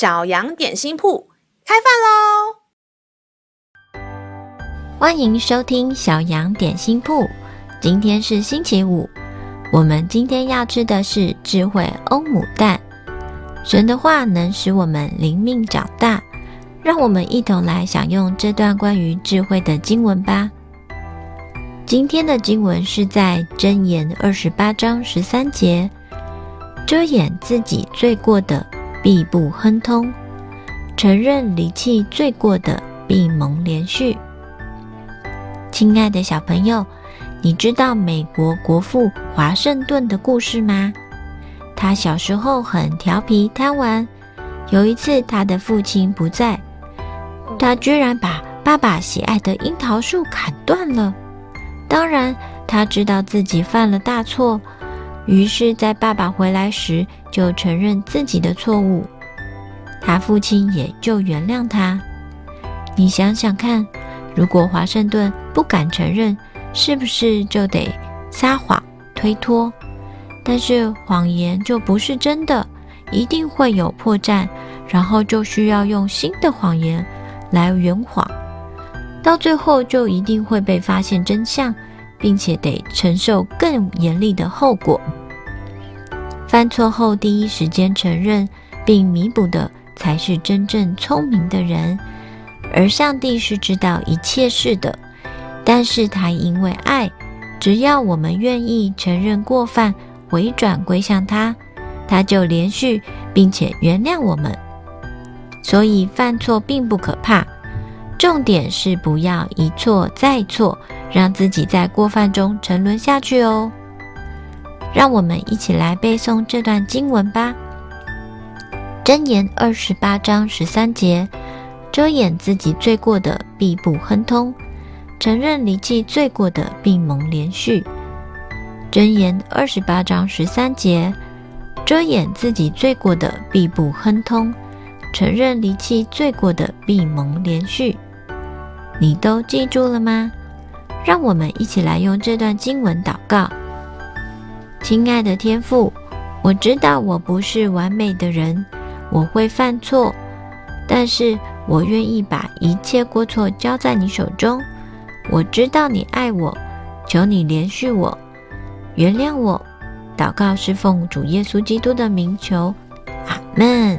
小羊点心铺开饭喽！欢迎收听小羊点心铺。今天是星期五，我们今天要吃的是智慧欧姆蛋。神的话能使我们灵命长大，让我们一同来享用这段关于智慧的经文吧。今天的经文是在箴言二十八章十三节：遮掩自己罪过的，必不亨通，承认离弃罪过的，必蒙怜恤。亲爱的小朋友，你知道美国国父华盛顿的故事吗？他小时候很调皮贪玩，有一次他的父亲不在，他居然把爸爸喜爱的樱桃树砍断了。当然，他知道自己犯了大错。于是，在爸爸回来时，就承认自己的错误，他父亲也就原谅他。你想想看，如果华盛顿不敢承认，是不是就得撒谎推脱？但是谎言就不是真的，一定会有破绽，然后就需要用新的谎言来圆谎，到最后就一定会被发现真相。并且得承受更严厉的后果。犯错后第一时间承认并弥补的，才是真正聪明的人。而上帝是知道一切事的，但是他因为爱，只要我们愿意承认过犯，回转归向他，他就连续并且原谅我们。所以犯错并不可怕。重点是不要一错再错，让自己在过犯中沉沦下去哦。让我们一起来背诵这段经文吧。箴言二十八章十三节：遮掩自己罪过的，必不亨通；承认离弃罪过的，必蒙怜恤。箴言二十八章十三节：遮掩自己罪过的，必不亨通；承认离弃罪过的，必蒙怜恤。你都记住了吗？让我们一起来用这段经文祷告。亲爱的天父，我知道我不是完美的人，我会犯错，但是我愿意把一切过错交在你手中。我知道你爱我，求你怜恤我，原谅我。祷告是奉主耶稣基督的名求，阿门。